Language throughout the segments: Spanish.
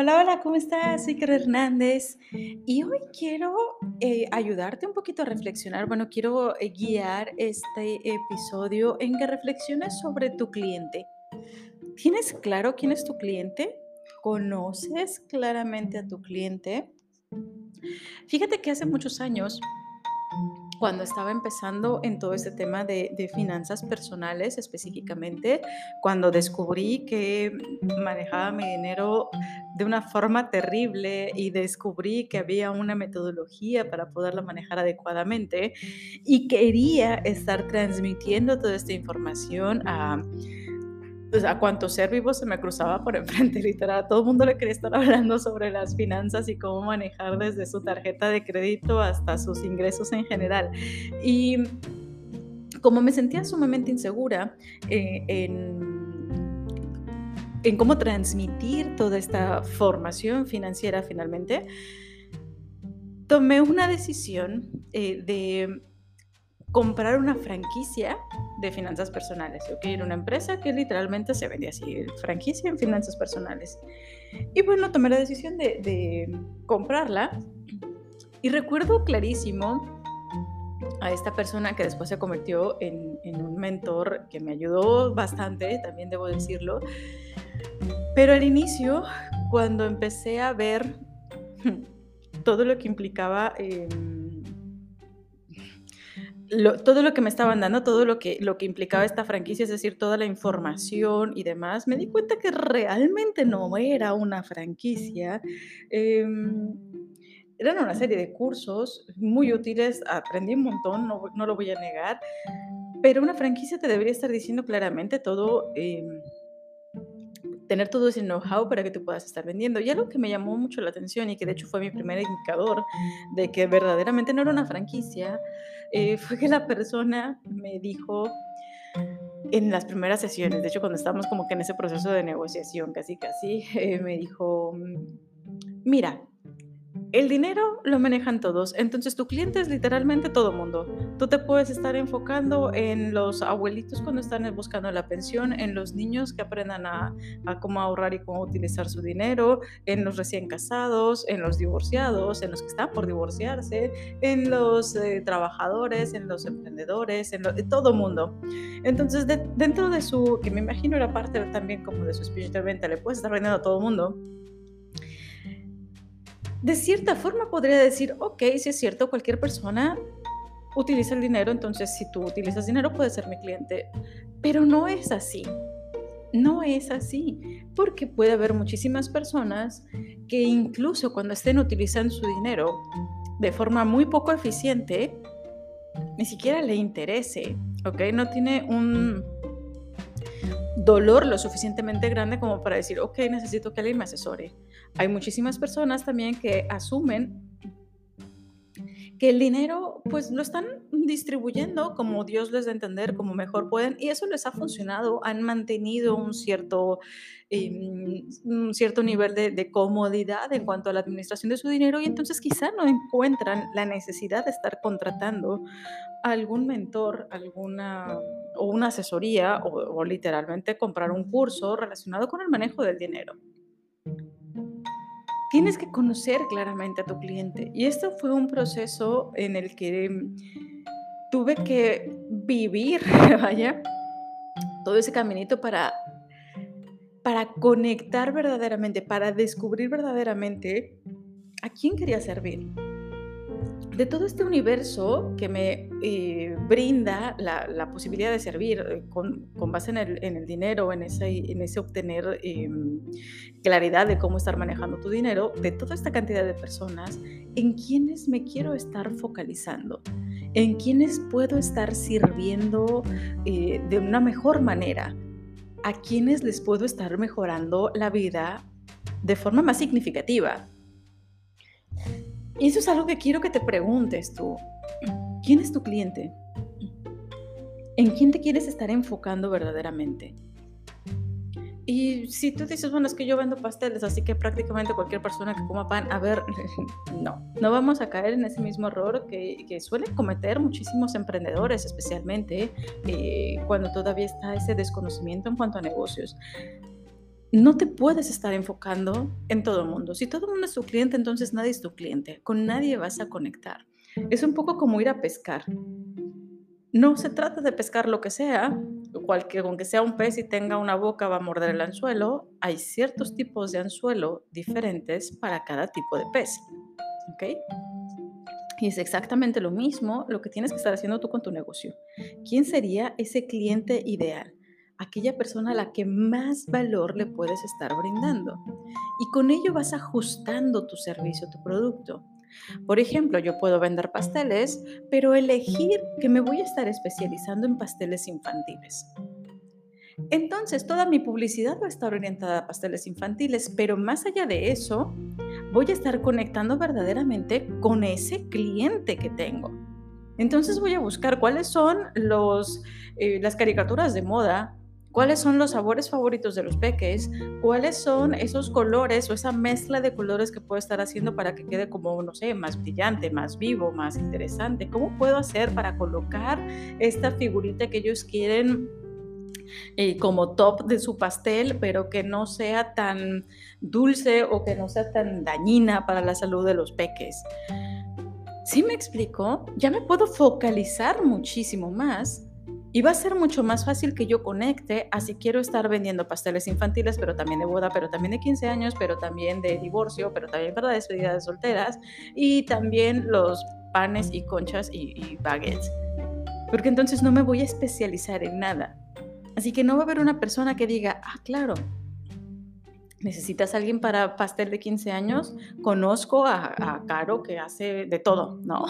Hola, hola, ¿cómo estás? Soy Hernández y hoy quiero eh, ayudarte un poquito a reflexionar. Bueno, quiero eh, guiar este episodio en que reflexiones sobre tu cliente. ¿Tienes claro quién es tu cliente? ¿Conoces claramente a tu cliente? Fíjate que hace muchos años cuando estaba empezando en todo este tema de, finanzas personales específicamente, cuando descubrí que manejaba mi dinero de una forma terrible y descubrí que había una metodología para poderlo manejar adecuadamente y quería estar transmitiendo toda esta información a pues, a cuánto ser vivo se me cruzaba por enfrente, literal. A todo el mundo le quería estar hablando sobre las finanzas y cómo manejar desde su tarjeta de crédito hasta sus ingresos en general. Y como me sentía sumamente insegura eh, en, en cómo transmitir toda esta formación financiera finalmente, tomé una decisión eh, de comprar una franquicia de finanzas personales. Yo quería una empresa que literalmente se vendía así, franquicia en finanzas personales. Y bueno, tomé la decisión de, comprarla. Y recuerdo clarísimo a esta persona que después se convirtió en, un mentor que me ayudó bastante, también debo decirlo. Pero al inicio, cuando empecé a ver todo lo que implicaba... Eh, todo lo que me estaban dando, todo lo que, lo que implicaba esta franquicia, es decir, toda la información y demás, me di cuenta que realmente no era una franquicia. Em, eran una serie de cursos muy útiles, aprendí un montón, no, no, lo voy a negar, pero una franquicia te debería estar diciendo claramente todo. Eh, tener todo ese know-how para que tú puedas estar vendiendo. Y algo que me llamó mucho la atención y que de hecho fue mi primer indicador de que verdaderamente no era una franquicia, eh, fue que la persona me dijo en las primeras sesiones, de hecho cuando estábamos como que en ese proceso de negociación, casi casi, eh, me dijo, mira, el dinero lo manejan todos, entonces tu cliente es literalmente todo mundo. Tú te puedes estar enfocando en los abuelitos cuando están buscando la pensión, en los niños que aprendan a, cómo ahorrar y cómo utilizar su dinero, en los recién casados, en los divorciados, en los que están por divorciarse, en los eh, trabajadores, en los emprendedores, en, todo mundo. Entonces, dentro de su, que me imagino era parte también como de su speech de venta, le puedes estar vendiendo a todo mundo de cierta forma podría decir, ok, si es cierto, cualquier persona utiliza el dinero, entonces si tú utilizas dinero puedes ser mi cliente. Pero no es así. No es así, porque puede haber muchísimas personas que incluso cuando estén utilizando su dinero de forma muy poco eficiente, ni siquiera le interese, ¿ok? No tiene un dolor lo suficientemente grande como para decir, ok, necesito que alguien me asesore. Hay muchísimas personas también que asumen que el dinero pues lo están distribuyendo como Dios les da a entender, como mejor pueden, y eso les ha funcionado, han mantenido un cierto, em, un cierto nivel de, comodidad en cuanto a la administración de su dinero y entonces quizá no encuentran la necesidad de estar contratando algún mentor, alguna o una asesoría o literalmente comprar un curso relacionado con el manejo del dinero tienes que conocer claramente a tu cliente. Y esto fue un proceso en el que mm, tuve que vivir, vaya, todo ese caminito para, para conectar verdaderamente, para descubrir verdaderamente a quién quería servir de todo este universo que me eh, brinda la, posibilidad de servir eh, con, base en el, dinero, en ese, en ese obtener em, claridad de cómo estar manejando tu dinero, de toda esta cantidad de personas, en quienes me quiero estar focalizando, en quienes puedo estar sirviendo eh, de una mejor manera, a quienes les puedo estar mejorando la vida de forma más significativa. Y eso es algo que quiero que te preguntes tú. ¿Quién es tu cliente? ¿En quién te quieres estar enfocando verdaderamente? Y si tú dices, bueno, es que yo vendo pasteles, así que prácticamente cualquier persona que coma pan, a ver, no, no vamos a caer en ese mismo error que, que suelen cometer muchísimos emprendedores, especialmente eh, cuando todavía está ese desconocimiento en cuanto a negocios. No te puedes estar enfocando en todo el mundo. Si todo el mundo es tu cliente, entonces nadie es tu cliente. Con nadie vas a conectar. Es un poco como ir a pescar. No se trata de pescar lo que sea, cualquier, aunque sea un pez y tenga una boca va a morder el anzuelo. Hay ciertos tipos de anzuelo diferentes para cada tipo de pez. ¿Ok? Y es exactamente lo mismo lo que tienes que estar haciendo tú con tu negocio. ¿Quién sería ese cliente ideal? Aquella persona a la que más valor le puedes estar brindando. Y con ello vas ajustando tu servicio, tu producto. Por ejemplo, yo puedo vender pasteles, pero elegir que me voy a estar especializando en pasteles infantiles. Entonces, toda mi publicidad va a estar orientada a pasteles infantiles, pero más allá de eso, voy a estar conectando verdaderamente con ese cliente que tengo. Entonces voy a buscar cuáles son los, eh, las caricaturas de moda cuáles son los sabores favoritos de los peques, cuáles son esos colores o esa mezcla de colores que puedo estar haciendo para que quede como, no sé, más brillante, más vivo, más interesante. ¿Cómo puedo hacer para colocar esta figurita que ellos quieren eh, como top de su pastel, pero que no sea tan dulce o que no sea tan dañina para la salud de los peques? Si me explico, ya me puedo focalizar muchísimo más y va a ser mucho más fácil que yo conecte así quiero estar vendiendo pasteles infantiles, pero también de boda, pero también de 15 años, pero también de divorcio, pero también para despedida de solteras y también los panes y conchas y, y baguettes. Porque entonces no me voy a especializar en nada. Así que no va a haber una persona que diga, ah, claro, necesitas alguien para pastel de 15 años, conozco a, a Caro que hace de todo, ¿no?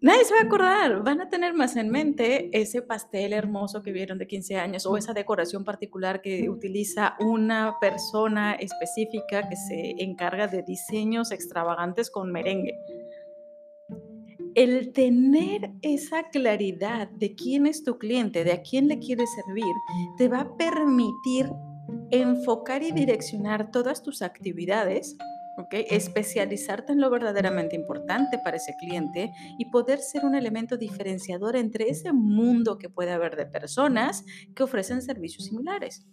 Nadie se va a acordar, van a tener más en mente ese pastel hermoso que vieron de 15 años o esa decoración particular que utiliza una persona específica que se encarga de diseños extravagantes con merengue. El tener esa claridad de quién es tu cliente, de a quién le quieres servir, te va a permitir enfocar y direccionar todas tus actividades Especializarte en lo verdaderamente importante para ese cliente y poder ser un elemento diferenciador entre ese mundo que puede haber de personas que ofrecen servicios similares.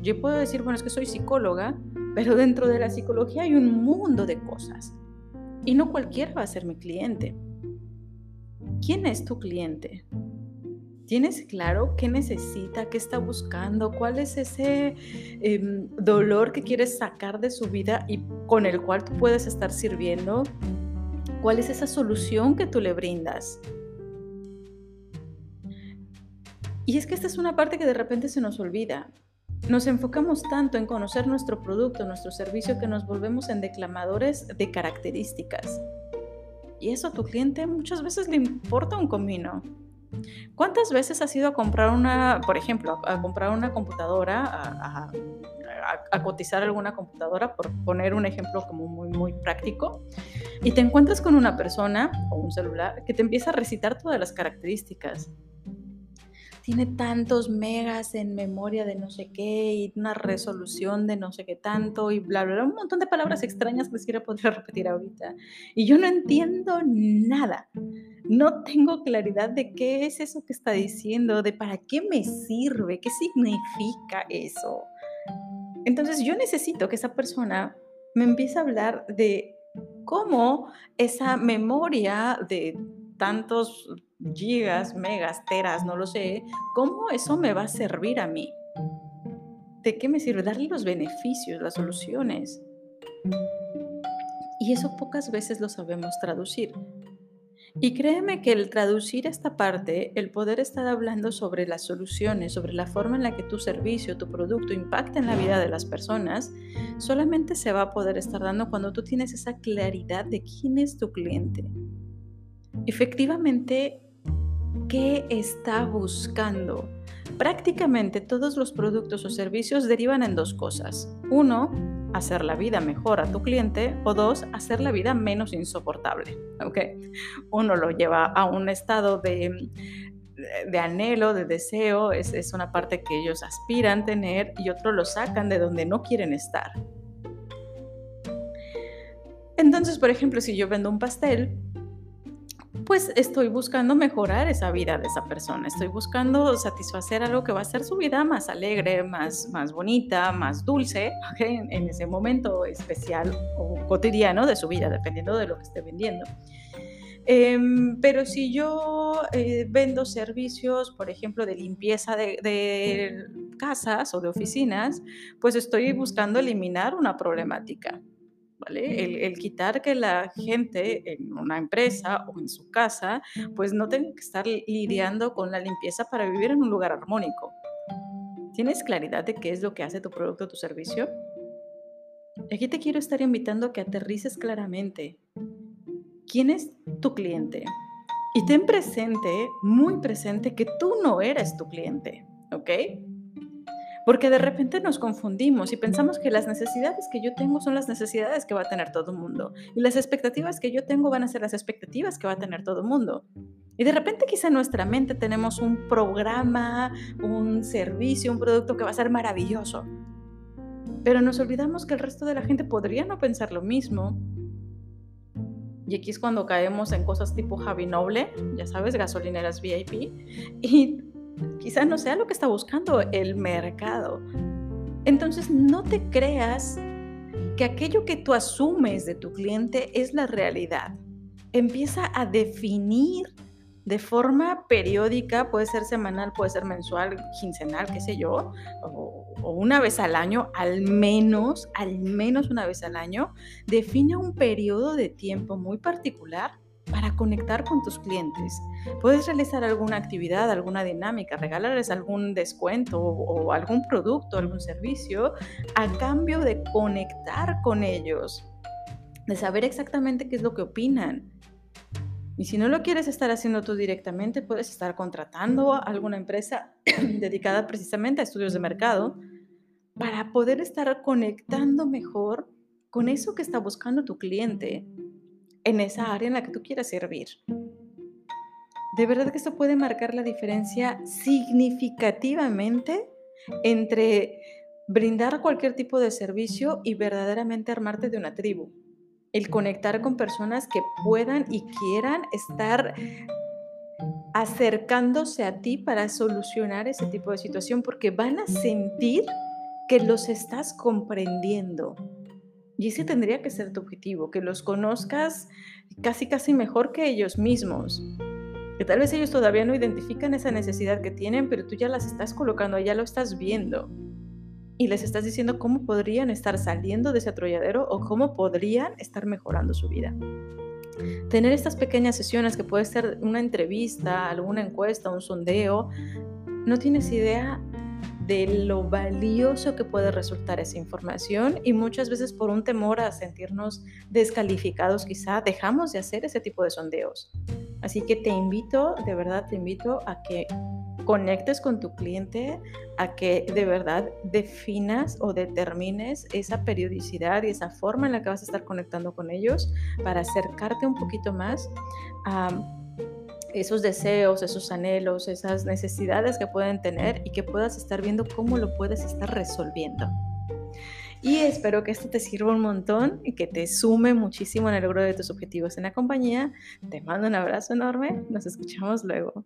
Yo puedo decir, bueno, es que soy psicóloga, pero dentro de la psicología hay un mundo de cosas y no cualquiera va a ser mi cliente. ¿Quién es tu cliente? ¿Tienes claro qué necesita, qué está buscando, cuál es ese em, dolor que quieres sacar de su vida y con el cual tú puedes estar sirviendo? ¿Cuál es esa solución que tú le brindas? Y es que esta es una parte que de repente se nos olvida. Nos enfocamos tanto en conocer nuestro producto, nuestro servicio, que nos volvemos en declamadores de características. Y eso a tu cliente muchas veces le importa un comino. ¿Cuántas veces has ido a comprar una, por ejemplo, a, comprar una computadora, a, a, cotizar alguna computadora, por poner un ejemplo como muy, muy práctico, y te encuentras con una persona o un celular que te empieza a recitar todas las características? Tiene tantos megas en memoria de no sé qué y una resolución de no sé qué tanto y bla, bla, bla, un montón de palabras extrañas que siquiera podría repetir ahorita. Y yo no entiendo nada. No tengo claridad de qué es eso que está diciendo, de para qué me sirve, qué significa eso. Entonces yo necesito que esa persona me empiece a hablar de cómo esa memoria de tantos gigas, megas, teras, no lo sé, ¿cómo eso me va a servir a mí? ¿De qué me sirve? Darle los beneficios, las soluciones. Y eso pocas veces lo sabemos traducir. Y créeme que el traducir esta parte, el poder estar hablando sobre las soluciones, sobre la forma en la que tu servicio, tu producto impacta en la vida de las personas, solamente se va a poder estar dando cuando tú tienes esa claridad de quién es tu cliente. Efectivamente, qué está buscando. Prácticamente todos los productos o servicios derivan en dos cosas. Uno, hacer la vida mejor a tu cliente o dos, hacer la vida menos insoportable. Uno lo lleva a un estado de, de anhelo, de deseo, es, es una parte que ellos aspiran tener y otro lo sacan de donde no quieren estar. Entonces, por ejemplo, si yo vendo un pastel, pues estoy buscando mejorar esa vida de esa persona, estoy buscando satisfacer algo que va a hacer su vida más alegre, más, más bonita, más dulce en, ese momento especial o cotidiano de su vida, dependiendo de lo que esté vendiendo. Em, pero si yo eh, vendo servicios, por ejemplo, de limpieza de, casas o de oficinas, pues estoy buscando eliminar una problemática. El, quitar que la gente en una empresa o en su casa, pues no tenga que estar lidiando con la limpieza para vivir en un lugar armónico. ¿Tienes claridad de qué es lo que hace tu producto o tu servicio? Aquí te quiero estar invitando a que aterrices claramente. ¿Quién es tu cliente? Y ten presente, muy presente, que tú no eres tu cliente, ¿ok? Porque de repente nos confundimos y pensamos que las necesidades que yo tengo son las necesidades que va a tener todo el mundo. Y las expectativas que yo tengo van a ser las expectativas que va a tener todo el mundo. Y de repente quizá en nuestra mente tenemos un programa, un servicio, un producto que va a ser maravilloso. Pero nos olvidamos que el resto de la gente podría no pensar lo mismo. Y aquí es cuando caemos en cosas tipo Javi Noble, ya sabes, gasolineras VIP. Y Quizás no sea lo que está buscando el mercado. Entonces, no te creas que aquello que tú asumes de tu cliente es la realidad. Empieza a definir de forma periódica, puede ser semanal, puede ser mensual, quincenal, qué sé yo, o, una vez al año, al menos, al menos una vez al año, define un periodo de tiempo muy particular para conectar con tus clientes. Puedes realizar alguna actividad, alguna dinámica, regalarles algún descuento o, algún producto, algún servicio a cambio de conectar con ellos, de saber exactamente qué es lo que opinan. Y si no lo quieres estar haciendo tú directamente, puedes estar contratando a alguna empresa dedicada precisamente a estudios de mercado para poder estar conectando mejor con eso que está buscando tu cliente en esa área en la que tú quieras servir. De verdad que esto puede marcar la diferencia significativamente entre brindar cualquier tipo de servicio y verdaderamente armarte de una tribu. El conectar con personas que puedan y quieran estar acercándose a ti para solucionar ese tipo de situación porque van a sentir que los estás comprendiendo, y ese tendría que ser tu objetivo, que los conozcas casi casi mejor que ellos mismos. Que tal vez ellos todavía no identifican esa necesidad que tienen, pero tú ya las estás colocando, ya lo estás viendo. Y les estás diciendo cómo podrían estar saliendo de ese atolladero o cómo podrían estar mejorando su vida. Tener estas pequeñas sesiones que puede ser una entrevista, alguna encuesta, un sondeo, no tienes idea de lo valioso que puede resultar esa información y muchas veces por un temor a sentirnos descalificados quizá dejamos de hacer ese tipo de sondeos. Así que te invito, de verdad te invito a que conectes con tu cliente, a que de verdad definas o determines esa periodicidad y esa forma en la que vas a estar conectando con ellos para acercarte un poquito más a esos deseos, esos anhelos, esas necesidades que pueden tener y que puedas estar viendo cómo lo puedes estar resolviendo. Y espero que esto te sirva un montón y que te sume muchísimo en el logro de tus objetivos en la compañía. Te mando un abrazo enorme. Nos escuchamos luego.